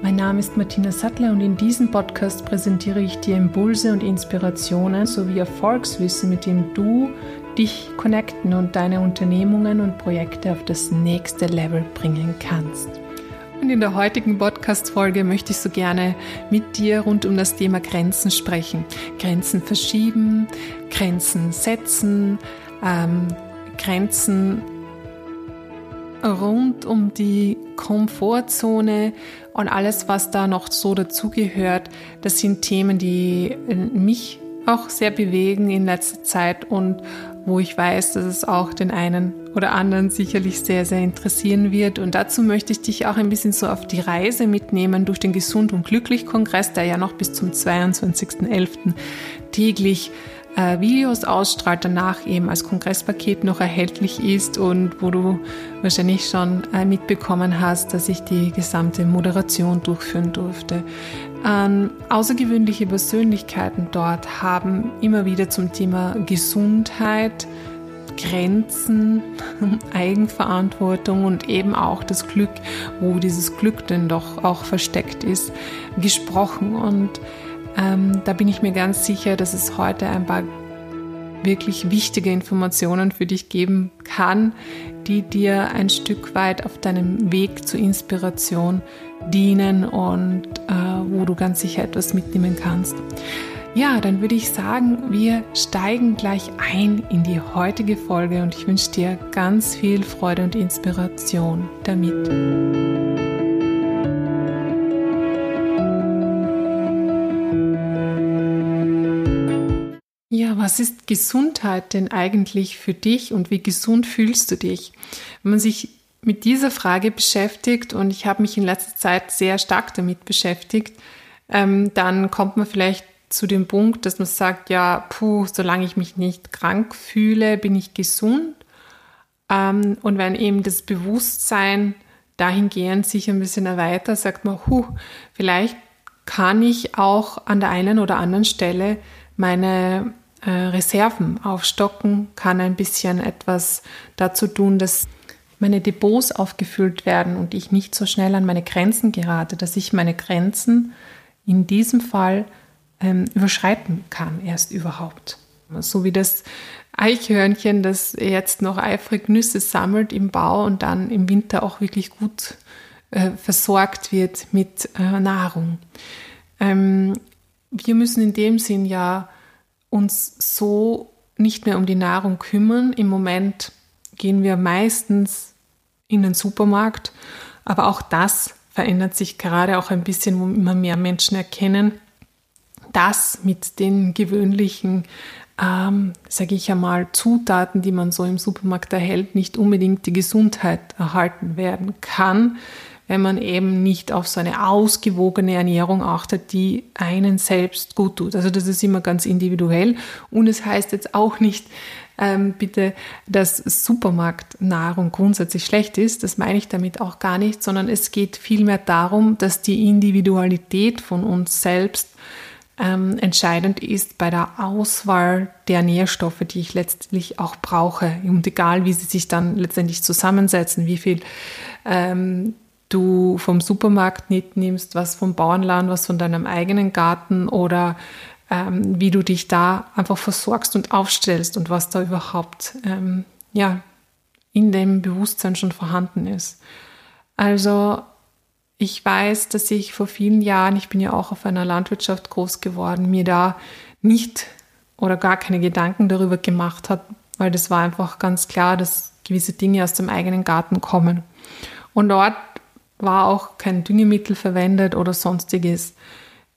Mein Name ist Martina Sattler und in diesem Podcast präsentiere ich dir Impulse und Inspirationen sowie Erfolgswissen, mit dem du dich connecten und deine Unternehmungen und Projekte auf das nächste Level bringen kannst. Und in der heutigen Podcast-Folge möchte ich so gerne mit dir rund um das Thema Grenzen sprechen. Grenzen verschieben, Grenzen setzen, ähm, Grenzen rund um die Komfortzone und alles, was da noch so dazugehört, das sind Themen, die mich auch sehr bewegen in letzter Zeit und wo ich weiß, dass es auch den einen oder anderen sicherlich sehr, sehr interessieren wird. Und dazu möchte ich dich auch ein bisschen so auf die Reise mitnehmen durch den Gesund und Glücklich Kongress, der ja noch bis zum 22.11. täglich äh, Videos ausstrahlt, danach eben als Kongresspaket noch erhältlich ist und wo du wahrscheinlich schon äh, mitbekommen hast, dass ich die gesamte Moderation durchführen durfte. Ähm, außergewöhnliche Persönlichkeiten dort haben immer wieder zum Thema Gesundheit, Grenzen, Eigenverantwortung und eben auch das Glück, wo dieses Glück denn doch auch versteckt ist, gesprochen. Und ähm, da bin ich mir ganz sicher, dass es heute ein paar wirklich wichtige Informationen für dich geben kann, die dir ein Stück weit auf deinem Weg zur Inspiration dienen und äh, wo du ganz sicher etwas mitnehmen kannst. Ja, dann würde ich sagen, wir steigen gleich ein in die heutige Folge und ich wünsche dir ganz viel Freude und Inspiration damit. Was ist Gesundheit denn eigentlich für dich und wie gesund fühlst du dich? Wenn man sich mit dieser Frage beschäftigt und ich habe mich in letzter Zeit sehr stark damit beschäftigt, ähm, dann kommt man vielleicht zu dem Punkt, dass man sagt, ja, puh, solange ich mich nicht krank fühle, bin ich gesund. Ähm, und wenn eben das Bewusstsein dahingehend sich ein bisschen erweitert, sagt man, huh, vielleicht kann ich auch an der einen oder anderen Stelle meine äh, Reserven aufstocken, kann ein bisschen etwas dazu tun, dass meine Depots aufgefüllt werden und ich nicht so schnell an meine Grenzen gerate, dass ich meine Grenzen in diesem Fall ähm, überschreiten kann, erst überhaupt. So wie das Eichhörnchen, das jetzt noch eifrig Nüsse sammelt im Bau und dann im Winter auch wirklich gut äh, versorgt wird mit äh, Nahrung. Ähm, wir müssen in dem Sinn ja uns so nicht mehr um die Nahrung kümmern. Im Moment gehen wir meistens in den Supermarkt, aber auch das verändert sich gerade auch ein bisschen, wo immer mehr Menschen erkennen, dass mit den gewöhnlichen, ähm, sage ich einmal, Zutaten, die man so im Supermarkt erhält, nicht unbedingt die Gesundheit erhalten werden kann, wenn man eben nicht auf so eine ausgewogene Ernährung achtet, die einen selbst gut tut. Also das ist immer ganz individuell und es heißt jetzt auch nicht, ähm, bitte, dass Supermarktnahrung grundsätzlich schlecht ist. Das meine ich damit auch gar nicht, sondern es geht vielmehr darum, dass die Individualität von uns selbst ähm, entscheidend ist bei der Auswahl der Nährstoffe, die ich letztlich auch brauche. Und egal, wie sie sich dann letztendlich zusammensetzen, wie viel ähm, du vom Supermarkt nicht nimmst, was vom Bauernland, was von deinem eigenen Garten oder ähm, wie du dich da einfach versorgst und aufstellst und was da überhaupt ähm, ja, in dem Bewusstsein schon vorhanden ist. Also ich weiß, dass ich vor vielen Jahren, ich bin ja auch auf einer Landwirtschaft groß geworden, mir da nicht oder gar keine Gedanken darüber gemacht hat, weil das war einfach ganz klar, dass gewisse Dinge aus dem eigenen Garten kommen. Und dort war auch kein Düngemittel verwendet oder sonstiges.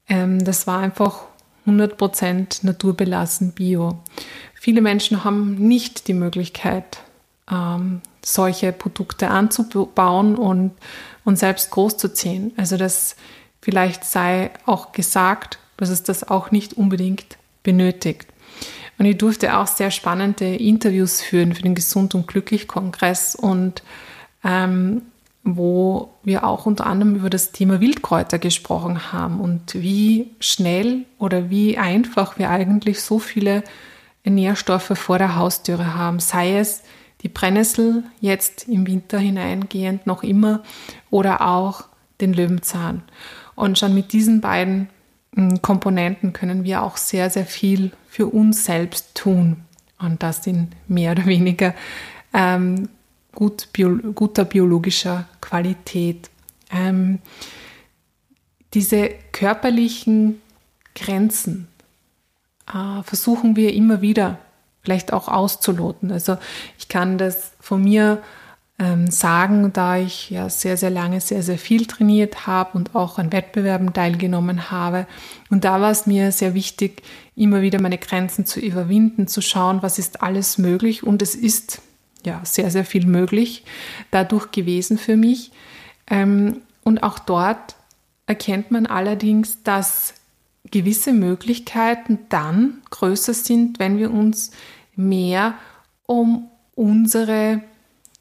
Ähm, das war einfach 100% naturbelassen Bio. Viele Menschen haben nicht die Möglichkeit, ähm, solche Produkte anzubauen und, und selbst großzuziehen. Also das vielleicht sei auch gesagt, dass es das auch nicht unbedingt benötigt. Und ich durfte auch sehr spannende Interviews führen für den Gesund und Glücklich Kongress und ähm, wo wir auch unter anderem über das Thema Wildkräuter gesprochen haben und wie schnell oder wie einfach wir eigentlich so viele Nährstoffe vor der Haustüre haben, sei es die Brennnessel jetzt im Winter hineingehend noch immer oder auch den Löwenzahn. Und schon mit diesen beiden hm, Komponenten können wir auch sehr, sehr viel für uns selbst tun. Und das in mehr oder weniger ähm, gut, bio, guter biologischer Qualität. Ähm, diese körperlichen Grenzen äh, versuchen wir immer wieder vielleicht auch auszuloten. Also ich kann das von mir ähm, sagen, da ich ja sehr, sehr lange sehr, sehr viel trainiert habe und auch an Wettbewerben teilgenommen habe. Und da war es mir sehr wichtig, immer wieder meine Grenzen zu überwinden, zu schauen, was ist alles möglich. Und es ist ja sehr, sehr viel möglich dadurch gewesen für mich. Ähm, und auch dort erkennt man allerdings, dass gewisse Möglichkeiten dann größer sind, wenn wir uns mehr um unsere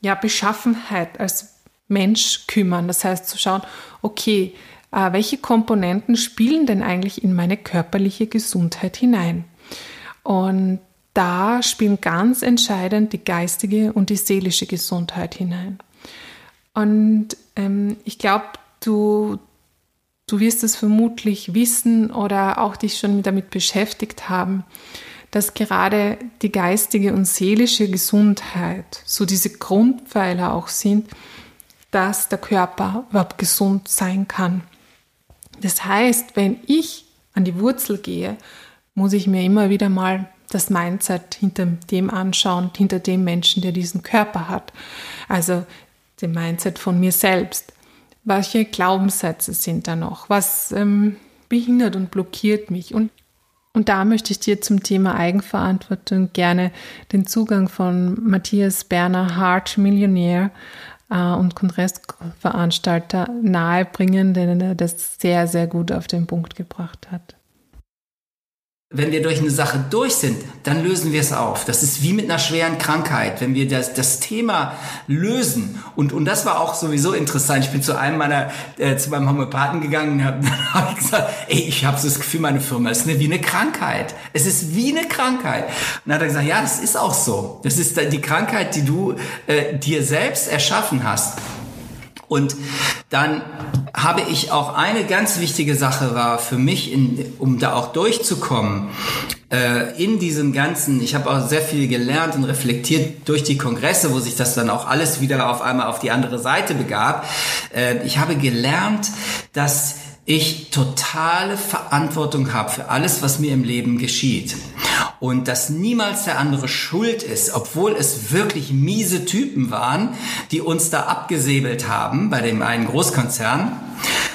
ja, Beschaffenheit als Mensch kümmern. Das heißt zu schauen, okay, äh, welche Komponenten spielen denn eigentlich in meine körperliche Gesundheit hinein? Und da spielen ganz entscheidend die geistige und die seelische Gesundheit hinein. Und ähm, ich glaube, du, du wirst es vermutlich wissen oder auch dich schon damit beschäftigt haben, dass gerade die geistige und seelische Gesundheit so diese Grundpfeiler auch sind, dass der Körper überhaupt gesund sein kann. Das heißt, wenn ich an die Wurzel gehe, muss ich mir immer wieder mal das Mindset hinter dem anschauen, hinter dem Menschen, der diesen Körper hat. Also dem Mindset von mir selbst. Welche Glaubenssätze sind da noch? Was ähm, behindert und blockiert mich? Und und da möchte ich dir zum Thema Eigenverantwortung gerne den Zugang von Matthias Berner, Hart Millionär äh, und Kongressveranstalter nahebringen, denn er das sehr, sehr gut auf den Punkt gebracht hat wenn wir durch eine Sache durch sind, dann lösen wir es auf. Das ist wie mit einer schweren Krankheit. Wenn wir das, das Thema lösen, und, und das war auch sowieso interessant. Ich bin zu einem meiner, äh, zu meinem Homöopathen gegangen und habe hab gesagt, ey, ich habe so das Gefühl, meine Firma ist eine, wie eine Krankheit. Es ist wie eine Krankheit. Und dann hat er gesagt, ja, das ist auch so. Das ist die Krankheit, die du äh, dir selbst erschaffen hast. Und dann habe ich auch eine ganz wichtige Sache war für mich, in, um da auch durchzukommen, äh, in diesem ganzen, ich habe auch sehr viel gelernt und reflektiert durch die Kongresse, wo sich das dann auch alles wieder auf einmal auf die andere Seite begab. Äh, ich habe gelernt, dass ich totale Verantwortung habe für alles, was mir im Leben geschieht. Und dass niemals der andere schuld ist, obwohl es wirklich miese Typen waren, die uns da abgesäbelt haben bei dem einen Großkonzern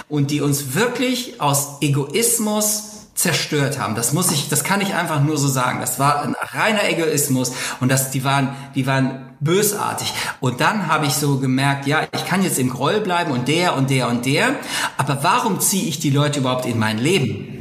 und die uns wirklich aus Egoismus zerstört haben. Das muss ich, das kann ich einfach nur so sagen. Das war ein reiner Egoismus und das, die waren, die waren bösartig. Und dann habe ich so gemerkt, ja, ich kann jetzt im Groll bleiben und der und der und der, aber warum ziehe ich die Leute überhaupt in mein Leben?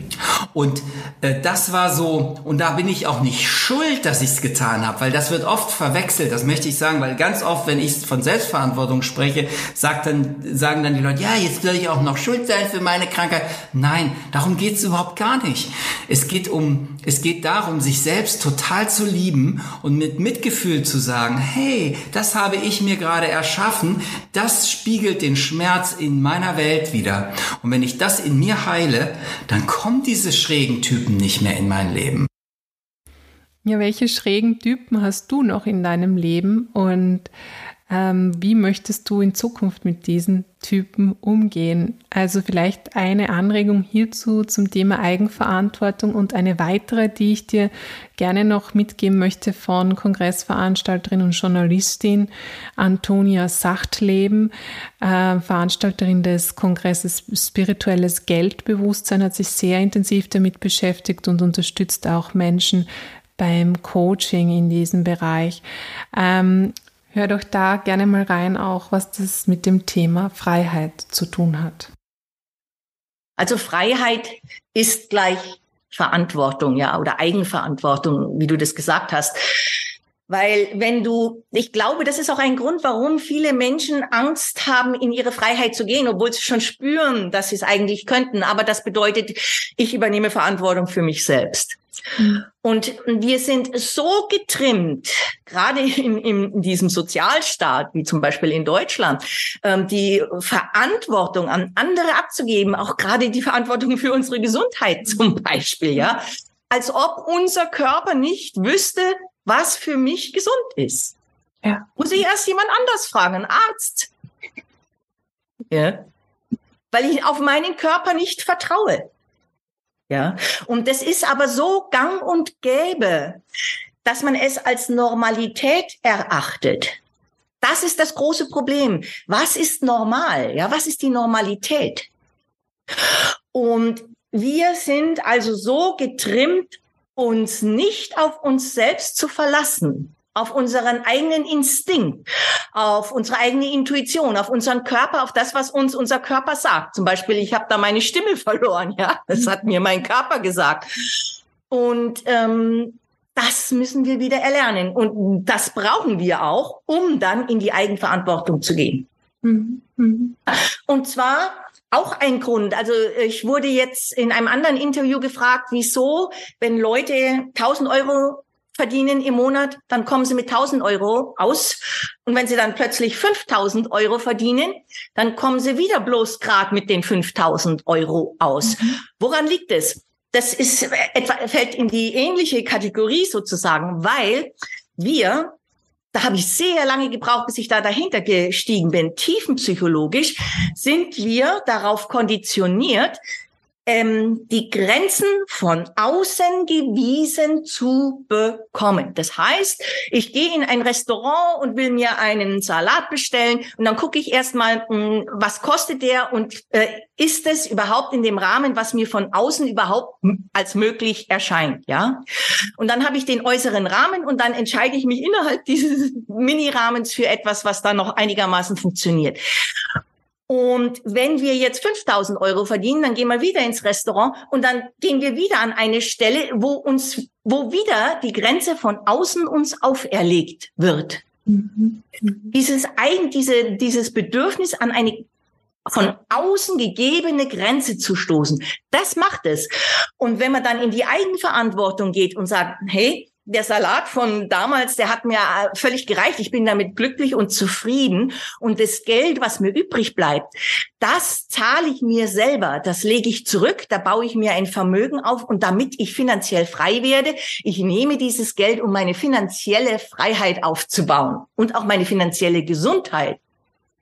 Und äh, das war so, und da bin ich auch nicht schuld, dass ich es getan habe, weil das wird oft verwechselt, das möchte ich sagen, weil ganz oft, wenn ich von Selbstverantwortung spreche, sagt dann, sagen dann die Leute, ja, jetzt soll ich auch noch schuld sein für meine Krankheit. Nein, darum geht es überhaupt gar nicht. Es geht um, es geht darum, sich selbst total zu lieben und mit Mitgefühl zu sagen, hey, das habe ich mir gerade erschaffen, das spiegelt den Schmerz in meiner Welt wieder. Und wenn ich das in mir heile, dann kommt diese schrägen Typen nicht mehr in mein Leben. Ja, welche schrägen Typen hast du noch in deinem Leben und wie möchtest du in Zukunft mit diesen Typen umgehen? Also vielleicht eine Anregung hierzu zum Thema Eigenverantwortung und eine weitere, die ich dir gerne noch mitgeben möchte von Kongressveranstalterin und Journalistin Antonia Sachtleben, äh, Veranstalterin des Kongresses Spirituelles Geldbewusstsein, hat sich sehr intensiv damit beschäftigt und unterstützt auch Menschen beim Coaching in diesem Bereich. Ähm, Hör doch da gerne mal rein, auch was das mit dem Thema Freiheit zu tun hat. Also Freiheit ist gleich Verantwortung, ja, oder Eigenverantwortung, wie du das gesagt hast. Weil wenn du, ich glaube, das ist auch ein Grund, warum viele Menschen Angst haben, in ihre Freiheit zu gehen, obwohl sie schon spüren, dass sie es eigentlich könnten. Aber das bedeutet, ich übernehme Verantwortung für mich selbst. Mhm. Und wir sind so getrimmt, gerade in, in, diesem Sozialstaat, wie zum Beispiel in Deutschland, ähm, die Verantwortung an andere abzugeben, auch gerade die Verantwortung für unsere Gesundheit zum Beispiel, ja, als ob unser Körper nicht wüsste, was für mich gesund ist. Ja. Muss ich erst jemand anders fragen, einen Arzt. Ja. Weil ich auf meinen Körper nicht vertraue. Ja. Und das ist aber so gang und gäbe, dass man es als Normalität erachtet. Das ist das große Problem. Was ist normal? Ja, was ist die Normalität? Und wir sind also so getrimmt uns nicht auf uns selbst zu verlassen, auf unseren eigenen Instinkt, auf unsere eigene Intuition, auf unseren Körper, auf das, was uns unser Körper sagt. Zum Beispiel, ich habe da meine Stimme verloren, ja, das hat mir mein Körper gesagt. Und ähm, das müssen wir wieder erlernen und das brauchen wir auch, um dann in die Eigenverantwortung zu gehen. Mhm. Mhm. Und zwar auch ein Grund. Also ich wurde jetzt in einem anderen Interview gefragt, wieso, wenn Leute 1000 Euro verdienen im Monat, dann kommen sie mit 1000 Euro aus. Und wenn sie dann plötzlich 5000 Euro verdienen, dann kommen sie wieder bloß gerade mit den 5000 Euro aus. Mhm. Woran liegt es? Das ist etwa, fällt in die ähnliche Kategorie sozusagen, weil wir da habe ich sehr lange gebraucht, bis ich da dahinter gestiegen bin. Tiefenpsychologisch sind wir darauf konditioniert, ähm, die Grenzen von außen gewiesen zu bekommen. Das heißt, ich gehe in ein Restaurant und will mir einen Salat bestellen und dann gucke ich erstmal, hm, was kostet der und äh, ist es überhaupt in dem Rahmen, was mir von außen überhaupt als möglich erscheint, ja? Und dann habe ich den äußeren Rahmen und dann entscheide ich mich innerhalb dieses Mini-Rahmens für etwas, was dann noch einigermaßen funktioniert. Und wenn wir jetzt 5000 Euro verdienen, dann gehen wir wieder ins Restaurant und dann gehen wir wieder an eine Stelle, wo uns, wo wieder die Grenze von außen uns auferlegt wird. Mhm. Dieses eigen, diese, dieses Bedürfnis an eine von außen gegebene Grenze zu stoßen. Das macht es. Und wenn man dann in die Eigenverantwortung geht und sagt, hey, der Salat von damals, der hat mir äh, völlig gereicht. Ich bin damit glücklich und zufrieden. Und das Geld, was mir übrig bleibt, das zahle ich mir selber. Das lege ich zurück. Da baue ich mir ein Vermögen auf. Und damit ich finanziell frei werde, ich nehme dieses Geld, um meine finanzielle Freiheit aufzubauen und auch meine finanzielle Gesundheit.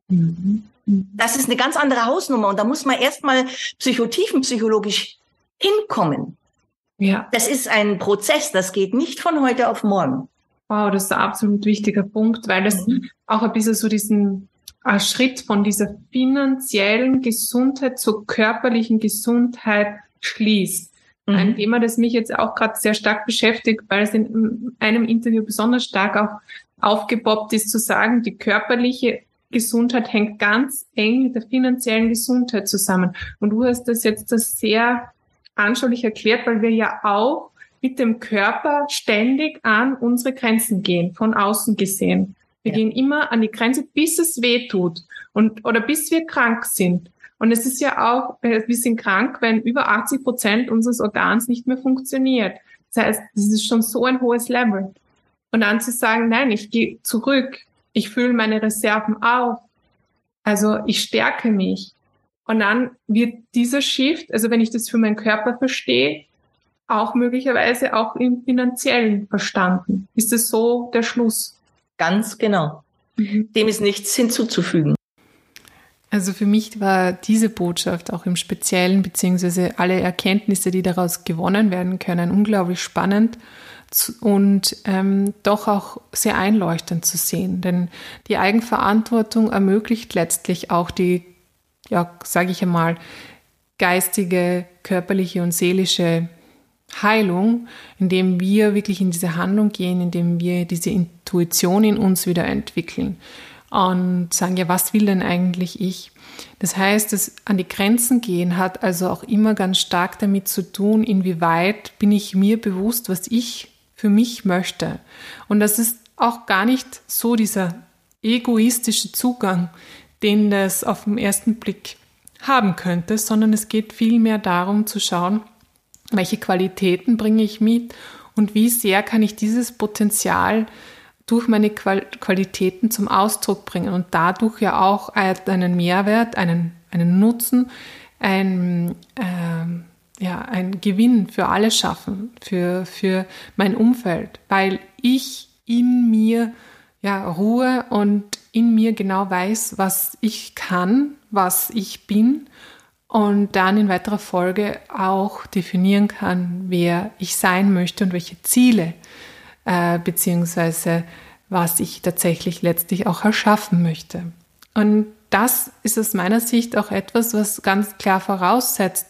Mhm. Das ist eine ganz andere Hausnummer. Und da muss man erstmal psychotiefenpsychologisch hinkommen. Ja. Das ist ein Prozess, das geht nicht von heute auf morgen. Wow, das ist ein absolut wichtiger Punkt, weil das mhm. auch ein bisschen so diesen ein Schritt von dieser finanziellen Gesundheit zur körperlichen Gesundheit schließt. Mhm. Ein Thema, das mich jetzt auch gerade sehr stark beschäftigt, weil es in einem Interview besonders stark auch aufgepoppt ist, zu sagen, die körperliche Gesundheit hängt ganz eng mit der finanziellen Gesundheit zusammen. Und du hast das jetzt das sehr anschaulich erklärt, weil wir ja auch mit dem Körper ständig an unsere Grenzen gehen, von außen gesehen. Wir ja. gehen immer an die Grenze, bis es weh tut und, oder bis wir krank sind. Und es ist ja auch, äh, wir sind krank, wenn über 80 Prozent unseres Organs nicht mehr funktioniert. Das heißt, das ist schon so ein hohes Level. Und dann zu sagen, nein, ich gehe zurück, ich fülle meine Reserven auf, also ich stärke mich. Und dann wird dieser Shift, also wenn ich das für meinen Körper verstehe, auch möglicherweise auch im finanziellen verstanden. Ist das so der Schluss? Ganz genau. Mhm. Dem ist nichts hinzuzufügen. Also für mich war diese Botschaft auch im Speziellen, beziehungsweise alle Erkenntnisse, die daraus gewonnen werden können, unglaublich spannend und ähm, doch auch sehr einleuchtend zu sehen. Denn die Eigenverantwortung ermöglicht letztlich auch die ja, sage ich einmal, geistige, körperliche und seelische Heilung, indem wir wirklich in diese Handlung gehen, indem wir diese Intuition in uns wieder entwickeln. und sagen, ja, was will denn eigentlich ich? Das heißt, das an die Grenzen gehen hat also auch immer ganz stark damit zu tun, inwieweit bin ich mir bewusst, was ich für mich möchte. Und das ist auch gar nicht so dieser egoistische Zugang, den das auf den ersten Blick haben könnte, sondern es geht vielmehr darum zu schauen, welche Qualitäten bringe ich mit und wie sehr kann ich dieses Potenzial durch meine Qualitäten zum Ausdruck bringen und dadurch ja auch einen Mehrwert, einen, einen Nutzen, ein, äh, ja, ein Gewinn für alle schaffen, für, für mein Umfeld, weil ich in mir ja, Ruhe und in mir genau weiß, was ich kann, was ich bin und dann in weiterer Folge auch definieren kann, wer ich sein möchte und welche Ziele äh, beziehungsweise was ich tatsächlich letztlich auch erschaffen möchte. Und das ist aus meiner Sicht auch etwas, was ganz klar voraussetzt,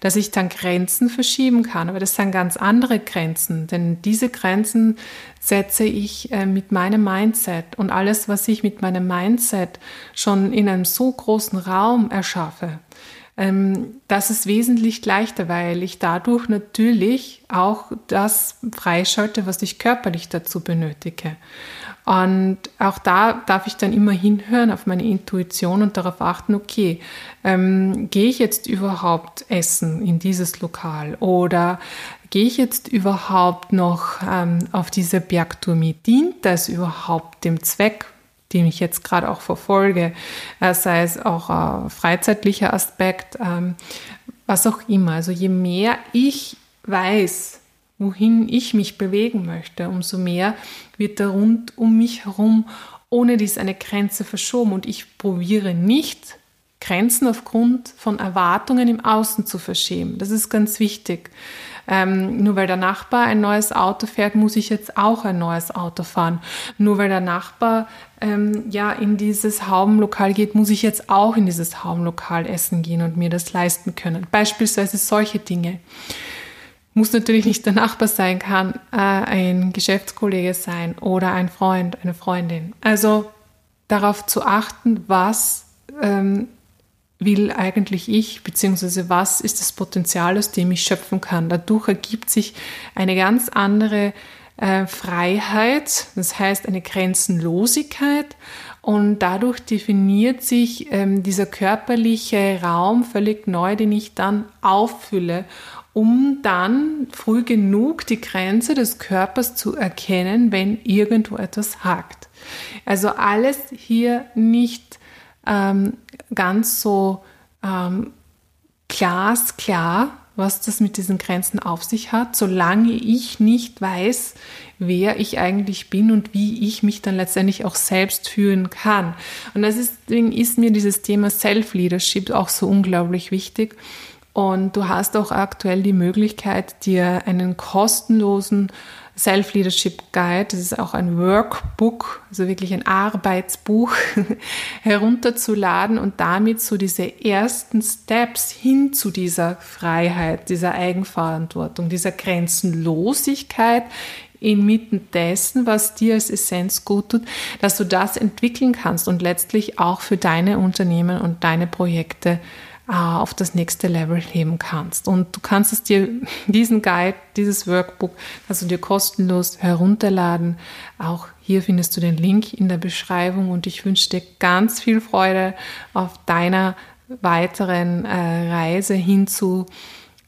dass ich dann Grenzen verschieben kann. Aber das sind ganz andere Grenzen, denn diese Grenzen setze ich äh, mit meinem Mindset und alles, was ich mit meinem Mindset schon in einem so großen Raum erschaffe, ähm, das ist wesentlich leichter, weil ich dadurch natürlich auch das freischalte, was ich körperlich dazu benötige. Und auch da darf ich dann immer hinhören auf meine Intuition und darauf achten, okay, ähm, gehe ich jetzt überhaupt essen in dieses Lokal oder gehe ich jetzt überhaupt noch ähm, auf diese Bergtour mit? Dient das überhaupt dem Zweck, den ich jetzt gerade auch verfolge, äh, sei es auch ein freizeitlicher Aspekt, ähm, was auch immer. Also je mehr ich weiß, wohin ich mich bewegen möchte, umso mehr wird der rund um mich herum ohne dies eine Grenze verschoben. Und ich probiere nicht, Grenzen aufgrund von Erwartungen im Außen zu verschieben. Das ist ganz wichtig. Ähm, nur weil der Nachbar ein neues Auto fährt, muss ich jetzt auch ein neues Auto fahren. Nur weil der Nachbar ähm, ja in dieses Haubenlokal geht, muss ich jetzt auch in dieses Haubenlokal essen gehen und mir das leisten können. Beispielsweise solche Dinge muss natürlich nicht der Nachbar sein, kann äh, ein Geschäftskollege sein oder ein Freund, eine Freundin. Also darauf zu achten, was ähm, will eigentlich ich, beziehungsweise was ist das Potenzial, aus dem ich schöpfen kann. Dadurch ergibt sich eine ganz andere äh, Freiheit, das heißt eine Grenzenlosigkeit und dadurch definiert sich ähm, dieser körperliche Raum völlig neu, den ich dann auffülle um dann früh genug die Grenze des Körpers zu erkennen, wenn irgendwo etwas hakt. Also alles hier nicht ähm, ganz so ähm, glasklar, was das mit diesen Grenzen auf sich hat, solange ich nicht weiß, wer ich eigentlich bin und wie ich mich dann letztendlich auch selbst führen kann. Und deswegen ist mir dieses Thema Self-Leadership auch so unglaublich wichtig und du hast auch aktuell die Möglichkeit, dir einen kostenlosen Self-Leadership Guide, das ist auch ein Workbook, also wirklich ein Arbeitsbuch, herunterzuladen und damit so diese ersten Steps hin zu dieser Freiheit, dieser Eigenverantwortung, dieser Grenzenlosigkeit inmitten dessen, was dir als Essenz gut tut, dass du das entwickeln kannst und letztlich auch für deine Unternehmen und deine Projekte auf das nächste Level heben kannst. Und du kannst es dir, diesen Guide, dieses Workbook, kannst du dir kostenlos herunterladen. Auch hier findest du den Link in der Beschreibung und ich wünsche dir ganz viel Freude auf deiner weiteren äh, Reise hin zu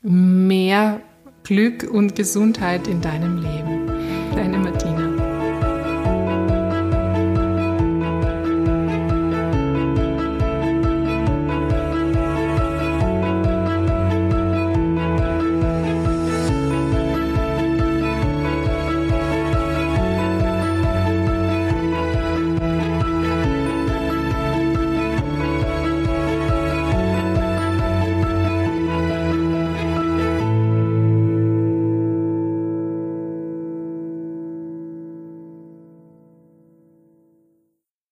mehr Glück und Gesundheit in deinem Leben. Deine